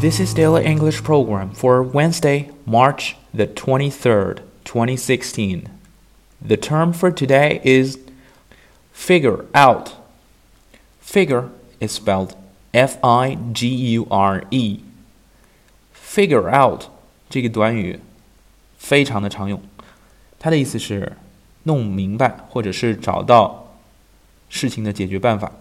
This is Daily English Program for Wednesday, March the 23rd, 2016. The term for today is figure out. Figure is spelled F I G U R E. Figure out 这个短语非常的常用，它的意思是弄明白或者是找到事情的解决办法。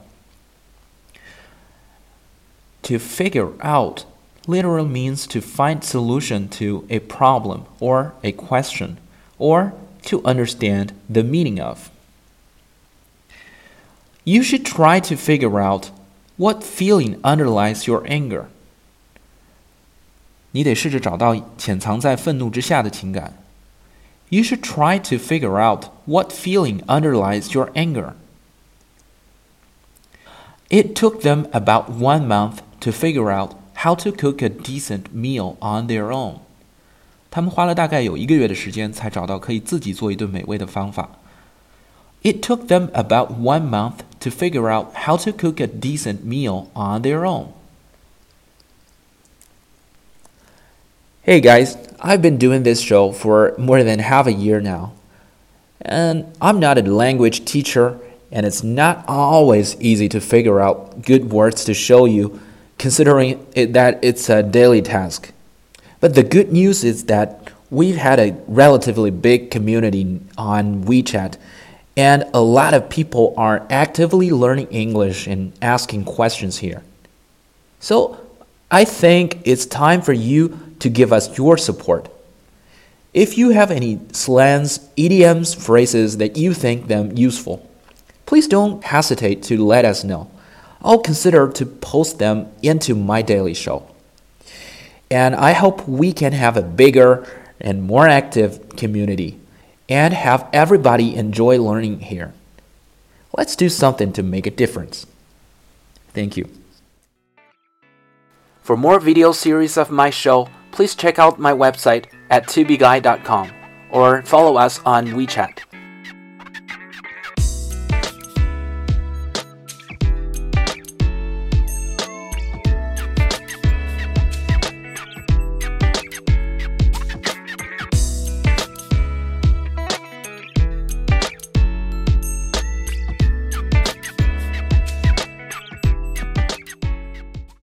To figure out literally means to find solution to a problem or a question or to understand the meaning of. You should try to figure out what feeling underlies your anger. 你得试着找到潜藏在愤怒之下的情感。You should try to figure out what feeling underlies your anger. It took them about one month to figure out how to cook a decent meal on their own. 他们花了大概有一个月的时间才找到可以自己做一顿美味的方法。It took them about one month to figure out how to cook a decent meal on their own. Hey guys, I've been doing this show for more than half a year now. And I'm not a language teacher, and it's not always easy to figure out good words to show you considering it, that it's a daily task. But the good news is that we've had a relatively big community on WeChat, and a lot of people are actively learning English and asking questions here. So I think it's time for you to give us your support. If you have any slangs, idioms, phrases that you think them useful, please don't hesitate to let us know. I'll consider to post them into my daily show. And I hope we can have a bigger and more active community and have everybody enjoy learning here. Let's do something to make a difference. Thank you. For more video series of my show, please check out my website at tubeguy.com or follow us on WeChat.